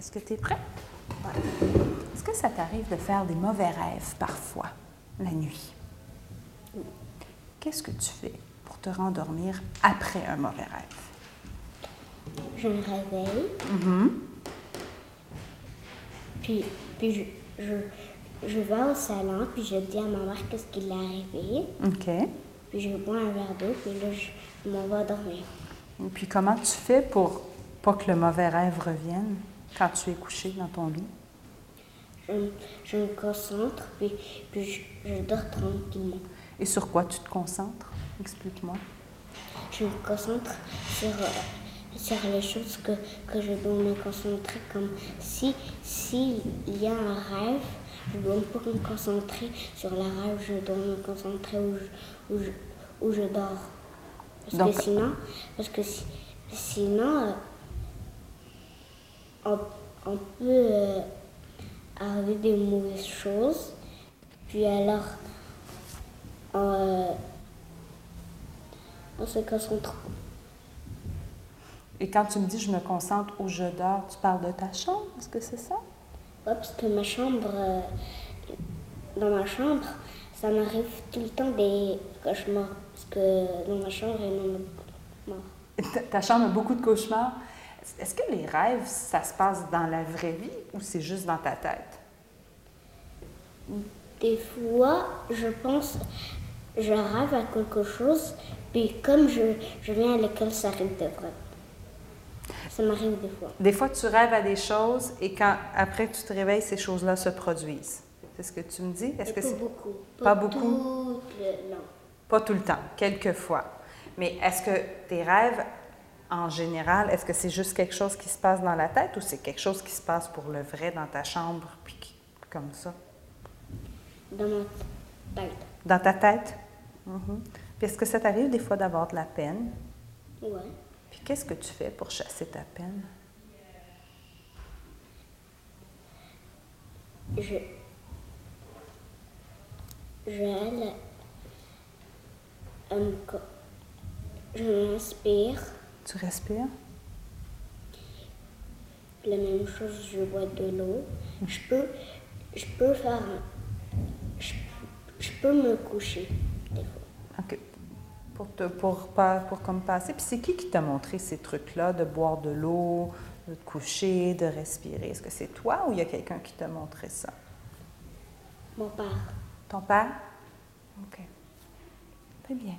Est-ce que tu es prêt? Est-ce que ça t'arrive de faire des mauvais rêves parfois, la nuit? Qu'est-ce que tu fais pour te rendormir après un mauvais rêve? Je me réveille, Mhm. puis, puis je, je, je vais au salon, puis je dis à ma mère qu'est-ce qui l'est arrivé. OK. Puis je bois un verre d'eau, puis là, je, je m'en vais dormir. Et puis comment tu fais pour pas que le mauvais rêve revienne? Quand tu es couché dans ton lit? Je, me- je me concentre, puis, puis je, je dors tranquillement. Et sur quoi tu te concentres? Explique-moi. Je me concentre sur, euh, sur les choses que, que je dois me concentrer, comme si s'il y a un rêve, je dois pas me concentrer sur le rêve, je dois me concentrer où je, où je, où je dors. Parce Donc- que sinon, parce que si- sinon euh, on, on peut euh, arriver des mauvaises choses, puis alors on, euh, on se concentre Et quand tu me dis je me concentre où je dors, tu parles de ta chambre? Est-ce que c'est ça? Ouais, parce que ma chambre, euh, dans ma chambre, ça m'arrive tout le temps des cauchemars. Parce que dans ma chambre, il y en a beaucoup de cauchemars. Ta- Ta chambre a beaucoup de cauchemars? Est-ce que les rêves, ça se passe dans la vraie vie ou c'est juste dans ta tête? Des fois, je pense, je rêve à quelque chose, puis comme je, je viens à l'école, ça arrive de vrai. Ça m'arrive des fois. Des fois, tu rêves à des choses et quand après tu te réveilles, ces choses-là se produisent. C'est ce que tu me dis? Est-ce que pas beaucoup. Pas beaucoup? Tout le- non. pas tout le temps, quelques fois? Mais est-ce que tes rêves, en général, est-ce que c'est juste quelque chose qui se passe dans la tête ou c'est quelque chose qui se passe pour le vrai dans ta chambre, puis qui- comme ça? Dans ma tête. Dans ta tête? Mhm. Puis est-ce que ça t'arrive des fois d'avoir de la peine? Ouais. Puis qu'est-ce que tu fais pour chasser ta peine? Je. Je. je m'inspire. Tu respires? La même chose, je bois de l'eau. Je peux, je peux faire. Je, je peux me coucher des fois. OK. Pour, te, pour, pas, pour comme passer. Puis c'est qui qui t'a montré ces trucs-là, de boire de l'eau, de te coucher, de respirer? Est-ce que c'est toi ou il y a quelqu'un qui t'a montré ça? Mon père. Ton père? OK. Très bien.